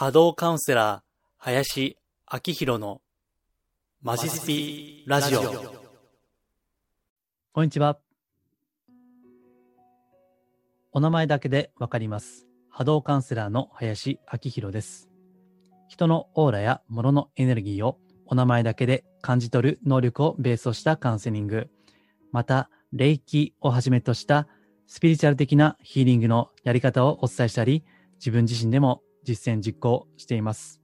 波動カウンセラー、林明宏のマジスピラジオ。こんにちは。お名前だけでわかります。波動カウンセラーの林明宏です。人のオーラや物のエネルギーをお名前だけで感じ取る能力をベースとしたカウンセリング、また、霊気をはじめとしたスピリチュアル的なヒーリングのやり方をお伝えしたり、自分自身でも実践実行しています。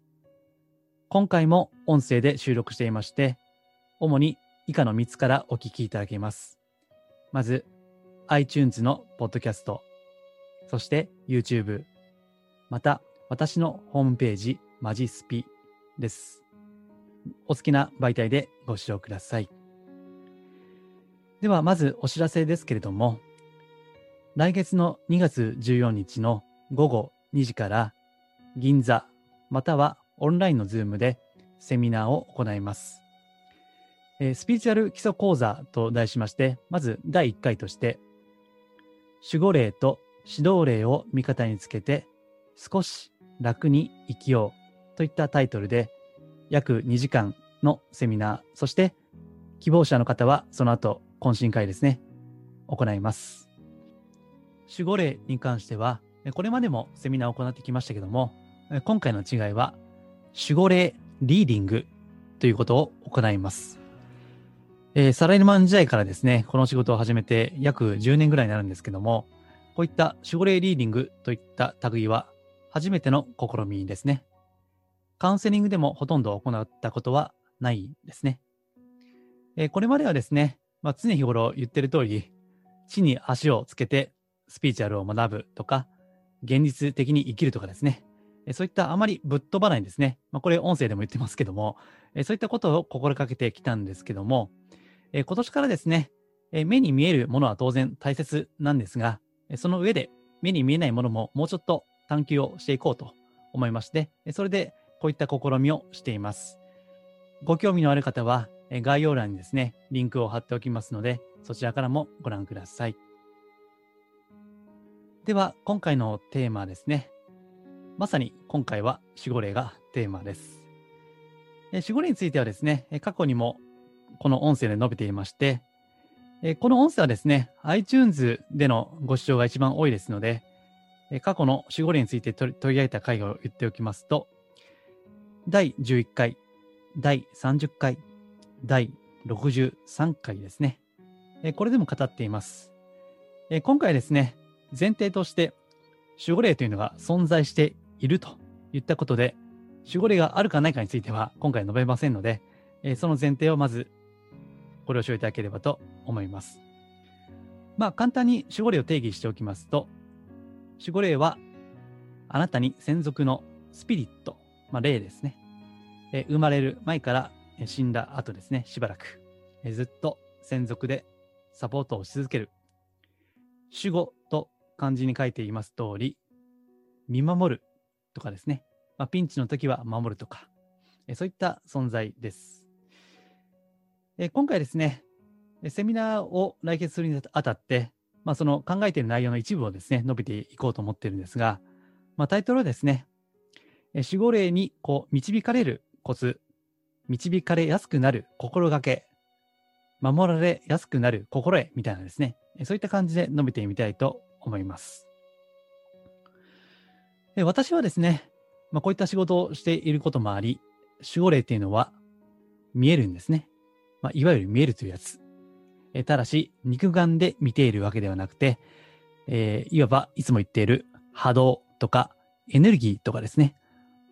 今回も音声で収録していまして、主に以下の3つからお聞きいただけます。まず、iTunes のポッドキャスト、そして YouTube、また私のホームページ、マジスピです。お好きな媒体でご視聴ください。では、まずお知らせですけれども、来月の2月14日の午後2時から銀座またはオンラインの Zoom でセミナーを行います。スピリチュアル基礎講座と題しまして、まず第1回として、守護霊と指導霊を味方につけて、少し楽に生きようといったタイトルで、約2時間のセミナー、そして希望者の方はその後、懇親会ですね、行います。守護霊に関しては、これまでもセミナーを行ってきましたけども、今回の違いは、守護霊リーディングということを行います。えーサラリーマン時代からですね、この仕事を始めて約10年ぐらいになるんですけども、こういった守護霊リーディングといった類は初めての試みですね。カウンセリングでもほとんど行ったことはないですね。えーこれまではですね、まあ、常日頃言ってる通り、地に足をつけてスピーチュアルを学ぶとか、現実的に生きるとかですね、そういったあまりぶっ飛ばないんですね。まあ、これ音声でも言ってますけども、そういったことを心がけてきたんですけども、え今年からですね、目に見えるものは当然大切なんですが、その上で目に見えないものももうちょっと探求をしていこうと思いまして、それでこういった試みをしています。ご興味のある方は、概要欄にですね、リンクを貼っておきますので、そちらからもご覧ください。では、今回のテーマですね。まさに今回は守護霊がテーマです。え守護霊についてはですね、過去にもこの音声で述べていまして、えこの音声はですね、iTunes でのご視聴が一番多いですので、え過去の守護霊について取り上げた回を言っておきますと、第11回、第30回、第63回ですね。えこれでも語っています。え今回ですね、前提として、守護霊というのが存在しているといったことで、守護霊があるかないかについては今回述べませんので、えーその前提をまずご了承いただければと思います。まあ、簡単に守護霊を定義しておきますと、守護霊はあなたに専属のスピリット、まあ、霊ですね。えー生まれる前から死んだ後ですね、しばらく、えーずっと専属でサポートをし続ける。守護と漢字に書いています通り、見守るとかですね、まあ、ピンチの時は守るとか、えそういった存在です。え今回ですね、セミナーを来月するにあたって、まあ、その考えている内容の一部をですね、述べていこうと思ってるんですが、まあ、タイトルはですね、守護霊にこう導かれるコツ、導かれやすくなる心がけ、守られやすくなる心得みたいなですね、そういった感じで述べてみたいと思います。え私はですね、まあ、こういった仕事をしていることもあり、守護霊っていうのは見えるんですね。まあ、いわゆる見えるというやつ。えただし、肉眼で見ているわけではなくて、えーいわばいつも言っている波動とかエネルギーとかですね。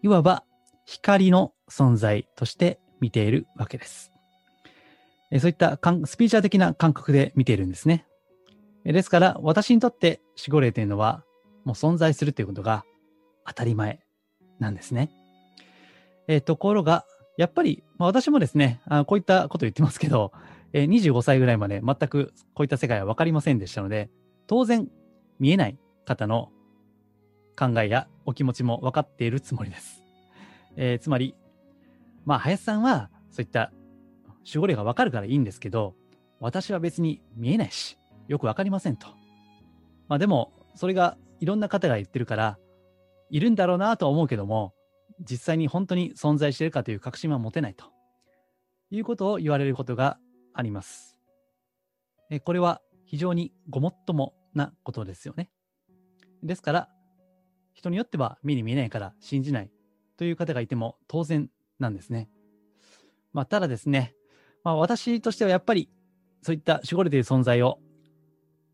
いわば光の存在として見ているわけです。えそういったスピーチャー的な感覚で見ているんですね。ですから、私にとって守護霊というのは、もう存在するということが当たり前なんですね。えーところが、やっぱり、まあ、私もですねあ、こういったこと言ってますけど、えー25歳ぐらいまで全くこういった世界は分かりませんでしたので、当然見えない方の考えやお気持ちも分かっているつもりです。えーつまり、まあ、林さんはそういった守護霊が分かるからいいんですけど、私は別に見えないし、よく分かりませんと。まあでも、それがいろんな方が言ってるから、いるんだろうなとは思うけども、実際に本当に存在しているかという確信は持てないということを言われることがあります。えこれは非常にごもっともなことですよね。ですから、人によっては目に見えないから信じないという方がいても当然なんですね。まあ、ただですね、まあ、私としてはやっぱりそういった守護霊という存在を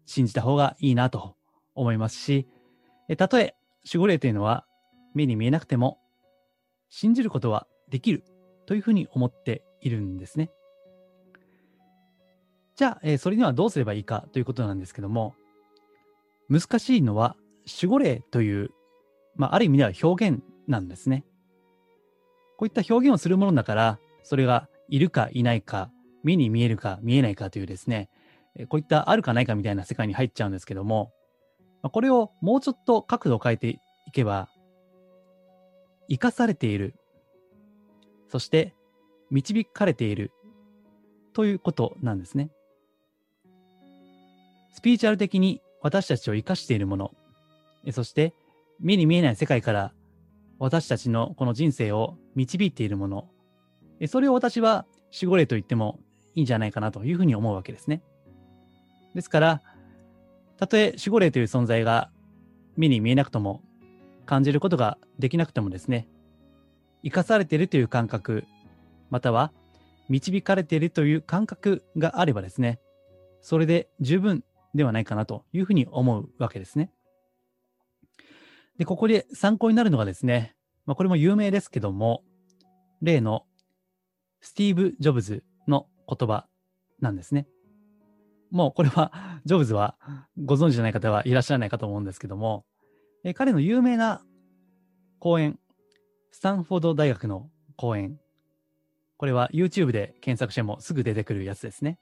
信じた方がいいなと思いますし、えたとえ守護霊というのは目に見えなくても信じることはできるというふうに思っているんですね。じゃあ、えー、それにはどうすればいいかということなんですけども、難しいのは守護霊という、まあ、ある意味では表現なんですね。こういった表現をするものだから、それがいるかいないか、目に見えるか見えないかというですね、こういったあるかないかみたいな世界に入っちゃうんですけども、これをもうちょっと角度を変えていけば、生かされている、そして導かれているということなんですね。スピーチュアル的に私たちを生かしているもの、そして目に見えない世界から私たちのこの人生を導いているもの、それを私は守護霊と言ってもいいんじゃないかなというふうに思うわけですね。ですから、たとえ守護霊という存在が目に見えなくとも感じることができなくてもですね、生かされているという感覚、または導かれているという感覚があればですね、それで十分ではないかなというふうに思うわけですね。で、ここで参考になるのがですね、まあ、これも有名ですけども、例のスティーブ・ジョブズの言葉なんですね。もうこれは、ジョブズはご存知じゃない方はいらっしゃらないかと思うんですけども、え彼の有名な講演、スタンフォード大学の講演、これは YouTube で検索してもすぐ出てくるやつですね。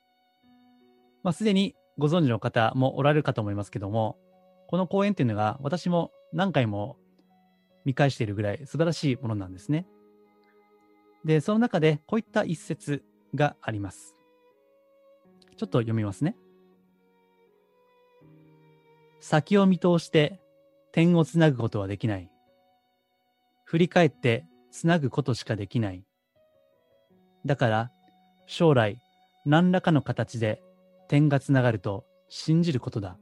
まあ、すでにご存知の方もおられるかと思いますけども、この講演っていうのが私も何回も見返しているぐらい素晴らしいものなんですね。で、その中でこういった一節があります。ちょっと読みますね。先を見通して点をつなぐことはできない。振り返ってつなぐことしかできない。だから将来何らかの形で点がつながると信じることだ。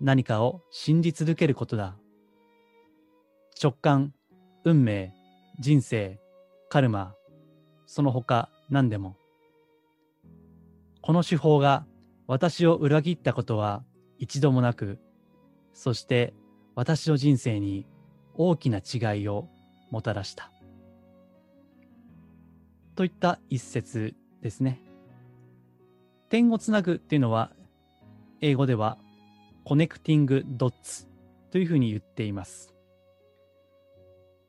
何かを信じ続けることだ。直感、運命、人生、カルマ、その他何でも。この手法が私を裏切ったことは一度もなく、そして私の人生に大きな違いをもたらした。といった一節ですね。点をつなぐっていうのは、英語ではコネクティングドッツというふうに言っています。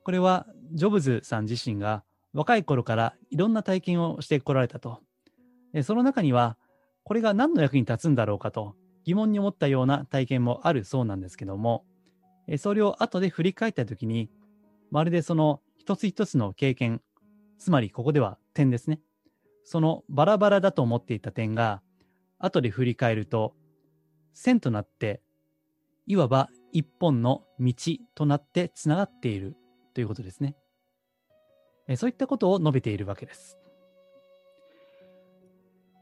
これはジョブズさん自身が若い頃からいろんな体験をしてこられたとその中には、これが何の役に立つんだろうかと疑問に思ったような体験もあるそうなんですけども、それを後で振り返ったときに、まるでその一つ一つの経験、つまりここでは点ですね。そのバラバラだと思っていた点が、後で振り返ると、線となって、いわば一本の道となってつながっているということですね。そういったことを述べているわけです。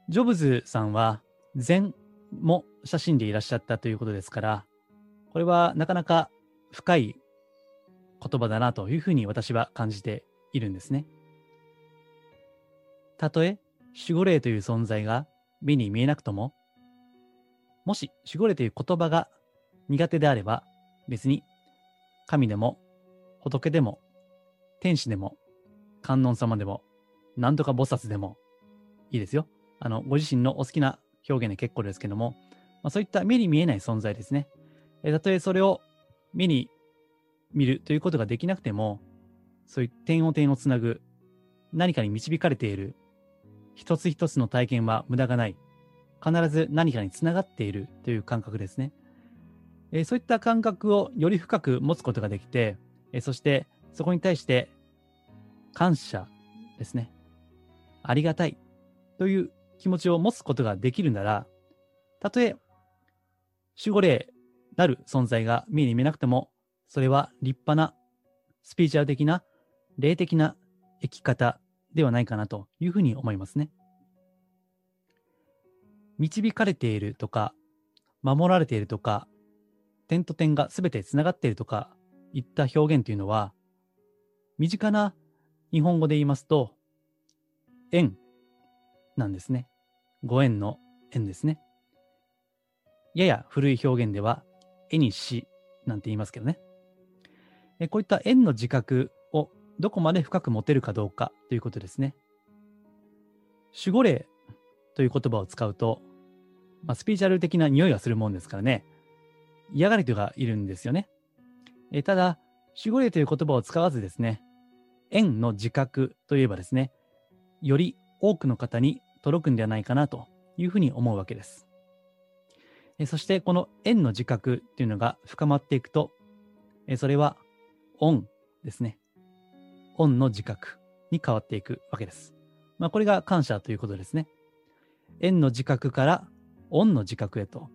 ジョブズさんは禅も写真でいらっしゃったということですから、これはなかなか深い言葉だなというふうに私は感じているんですね。たとえ守護霊という存在が目に見えなくとも、もし守護霊という言葉が苦手であれば、別に神でも仏でも天使でも観音様でも何とか菩薩でもいいですよ。あの、ご自身のお好きな表現で結構ですけども、まあ、そういった目に見えない存在ですね。えたとえそれを目に見るということができなくても、そういう点を点をつなぐ、何かに導かれている、一つ一つの体験は無駄がない。必ず何かにつながっているという感覚ですね。え、そういった感覚をより深く持つことができて、え、そしてそこに対して感謝ですね。ありがたいという気持ちを持つことができるなら、たとえ守護霊なる存在が見えに見えなくても、それは立派なスピーチュアル的な、霊的な生き方ではないかなというふうに思いますね。導かれているとか、守られているとか、点と点が全てつながっているとか、いった表現というのは、身近な日本語で言いますと、縁なんですね。ご縁の縁ですね。やや古い表現では、絵にしなんて言いますけどね。こういった縁の自覚をどこまで深く持てるかどうかということですね。守護霊という言葉を使うと、まあ、スピーチャル的な匂いがするもんですからね、嫌がる人がいるんですよね。えただ、守護霊という言葉を使わずですね、縁の自覚といえばですね、より多くの方に届くんではないかなというふうに思うわけです。そしてこの縁の自覚っていうのが深まっていくと、それは恩ですね。恩の自覚に変わっていくわけです。まあ、これが感謝ということですね。縁の自覚から恩の自覚へと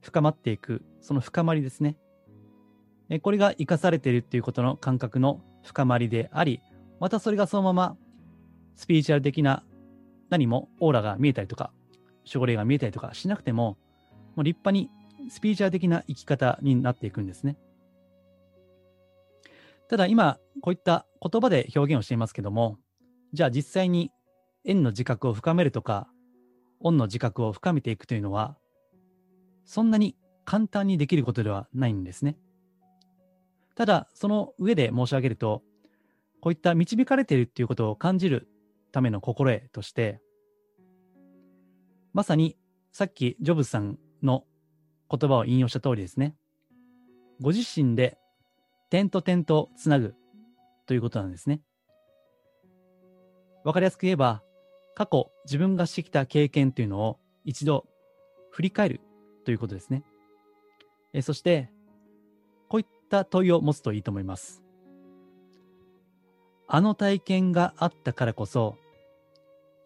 深まっていく、その深まりですね。これが生かされているっていうことの感覚の深まりであり、またそれがそのままスピリチュアル的な何もオーラが見えたりとか、守護霊が見えたりとかしなくても、もう立派にスピリチュアル的な生き方になっていくんですね。ただ今、こういった言葉で表現をしていますけども、じゃあ実際に縁の自覚を深めるとか、恩の自覚を深めていくというのは、そんなに簡単にできることではないんですね。ただ、その上で申し上げると、こういった導かれているっていうことを感じるための心得として、まさにさっきジョブズさんの言葉を引用した通りですね。ご自身で点と点とつなぐということなんですね。わかりやすく言えば、過去自分がしてきた経験というのを一度振り返るということですね。えそして、こういった問いを持つといいと思います。あの体験があったからこそ、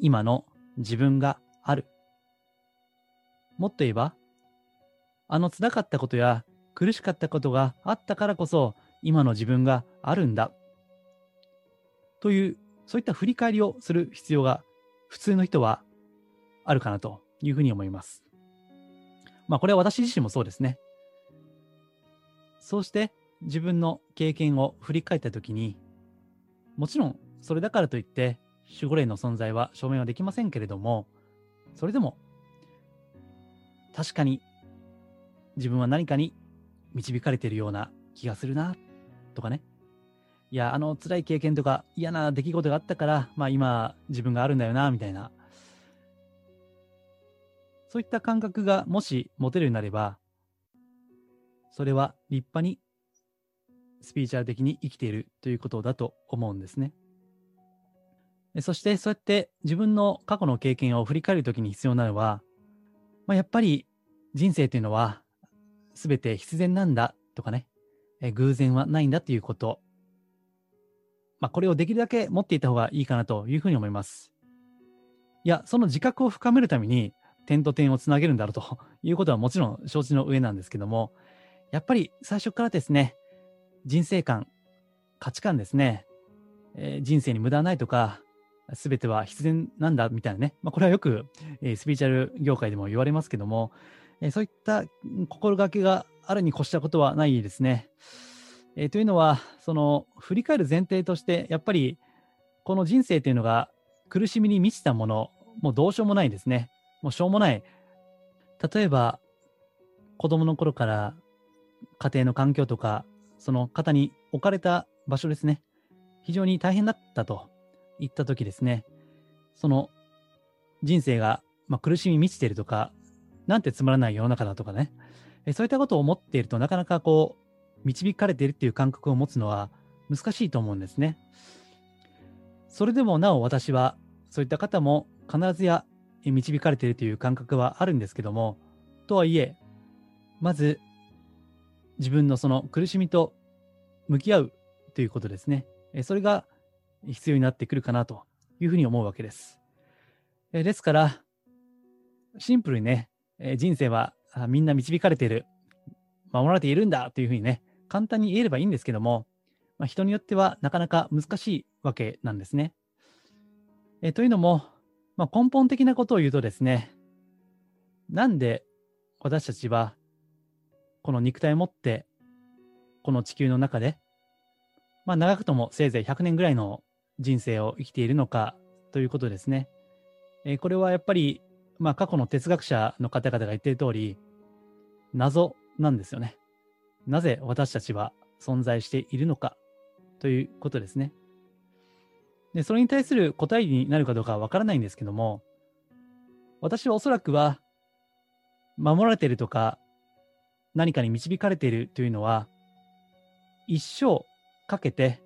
今の自分がある。もっと言えば、あの辛かったことや苦しかったことがあったからこそ、今の自分があるんだ。という、そういった振り返りをする必要が普通の人はあるかなというふうに思います。まあこれは私自身もそうですね。そうして自分の経験を振り返ったときに、もちろんそれだからといって守護霊の存在は証明はできませんけれども、それでも確かに自分は何かに導かれているような気がするなとかね。いや、あの辛い経験とか嫌な出来事があったから、まあ今自分があるんだよな、みたいな。そういった感覚がもし持てるようになれば、それは立派にスピーチャル的に生きているということだと思うんですね。そしてそうやって自分の過去の経験を振り返るときに必要なのは、まあ、やっぱり人生というのは全て必然なんだとかね、え偶然はないんだということ。まあ、これをできるだけ持っていた方がいいかなというふうに思います。いや、その自覚を深めるために、点と点をつなげるんだろうということはもちろん承知の上なんですけども、やっぱり最初からですね、人生観、価値観ですね、えー、人生に無駄ないとか、すべては必然なんだみたいなね、まあ、これはよく、えー、スピーチャル業界でも言われますけども、えー、そういった心がけがあるに越したことはないですね。えー、というのは、その振り返る前提として、やっぱりこの人生というのが苦しみに満ちたもの、もうどうしようもないですね。もうしょうもない。例えば、子供の頃から家庭の環境とか、その方に置かれた場所ですね。非常に大変だったといった時ですね。その人生が、まあ、苦しみ満ちているとか、なんてつまらない世の中だとかね。そういったことを思っているとなかなかこう、導かれているっていう感覚を持つのは難しいと思うんですね。それでもなお私は、そういった方も必ずや導かれているという感覚はあるんですけども、とはいえ、まず自分のその苦しみと向き合うということですね。それが必要になってくるかなというふうに思うわけです。ですから、シンプルにね、人生はみんな導かれている、守られているんだというふうにね、簡単に言えればいいんですけども、まあ、人によってはなかなか難しいわけなんですね。えというのも、まあ、根本的なことを言うとですね、なんで私たちはこの肉体を持ってこの地球の中で、まあ、長くともせいぜい100年ぐらいの人生を生きているのかということですね。えー、これはやっぱり、まあ、過去の哲学者の方々が言っている通り、謎なんですよね。なぜ私たちは存在しているのかということですね。で、それに対する答えになるかどうかはわからないんですけども、私はおそらくは、守られているとか、何かに導かれているというのは、一生かけて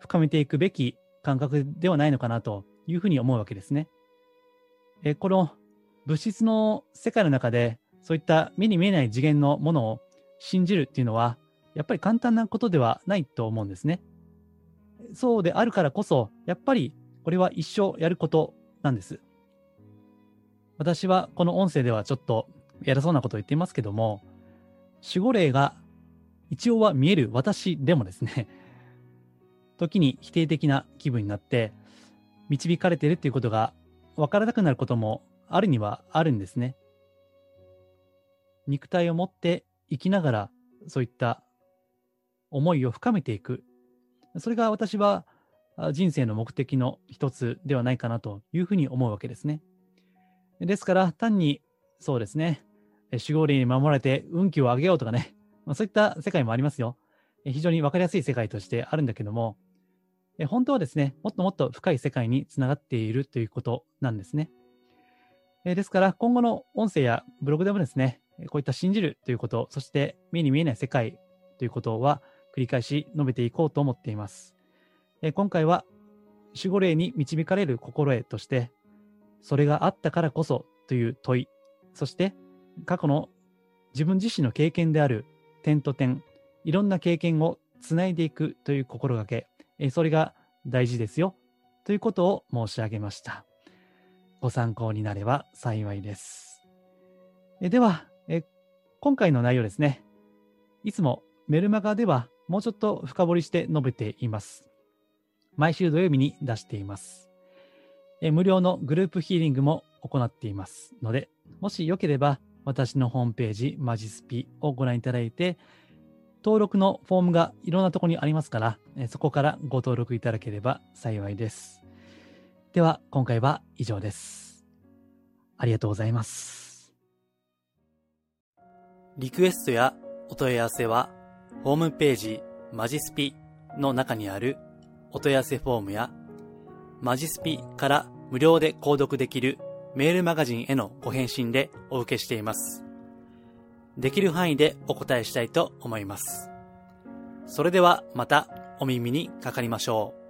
深めていくべき感覚ではないのかなというふうに思うわけですね。えこの物質の世界の中で、そういった目に見えない次元のものを信じるっていうのは、やっぱり簡単なことではないと思うんですね。そうであるからこそ、やっぱりこれは一生やることなんです。私はこの音声ではちょっと偉そうなことを言っていますけども、守護霊が一応は見える私でもですね、時に否定的な気分になって、導かれているっていうことが分からなくなることもあるにはあるんですね。肉体を持って生きながら、そういった思いを深めていく。それが私は人生の目的の一つではないかなというふうに思うわけですね。ですから、単にそうですね、守護霊に守られて運気を上げようとかね、まあ、そういった世界もありますよ。非常に分かりやすい世界としてあるんだけども、本当はですね、もっともっと深い世界につながっているということなんですね。ですから、今後の音声やブログでもですね、こういった信じるということ、そして目に見えない世界ということは繰り返し述べていこうと思っています。今回は守護霊に導かれる心得として、それがあったからこそという問い、そして過去の自分自身の経験である点と点、いろんな経験をつないでいくという心がけ、えそれが大事ですよということを申し上げました。ご参考になれば幸いです。えではえ、今回の内容ですね。いつもメルマガではもうちょっと深掘りして述べています。毎週土曜日に出しています。え無料のグループヒーリングも行っていますので、もしよければ私のホームページマジスピをご覧いただいて、登録のフォームがいろんなところにありますから、そこからご登録いただければ幸いです。では、今回は以上です。ありがとうございます。リクエストやお問い合わせは、ホームページマジスピの中にあるお問い合わせフォームや、マジスピから無料で購読できるメールマガジンへのご返信でお受けしています。できる範囲でお答えしたいと思います。それではまたお耳にかかりましょう。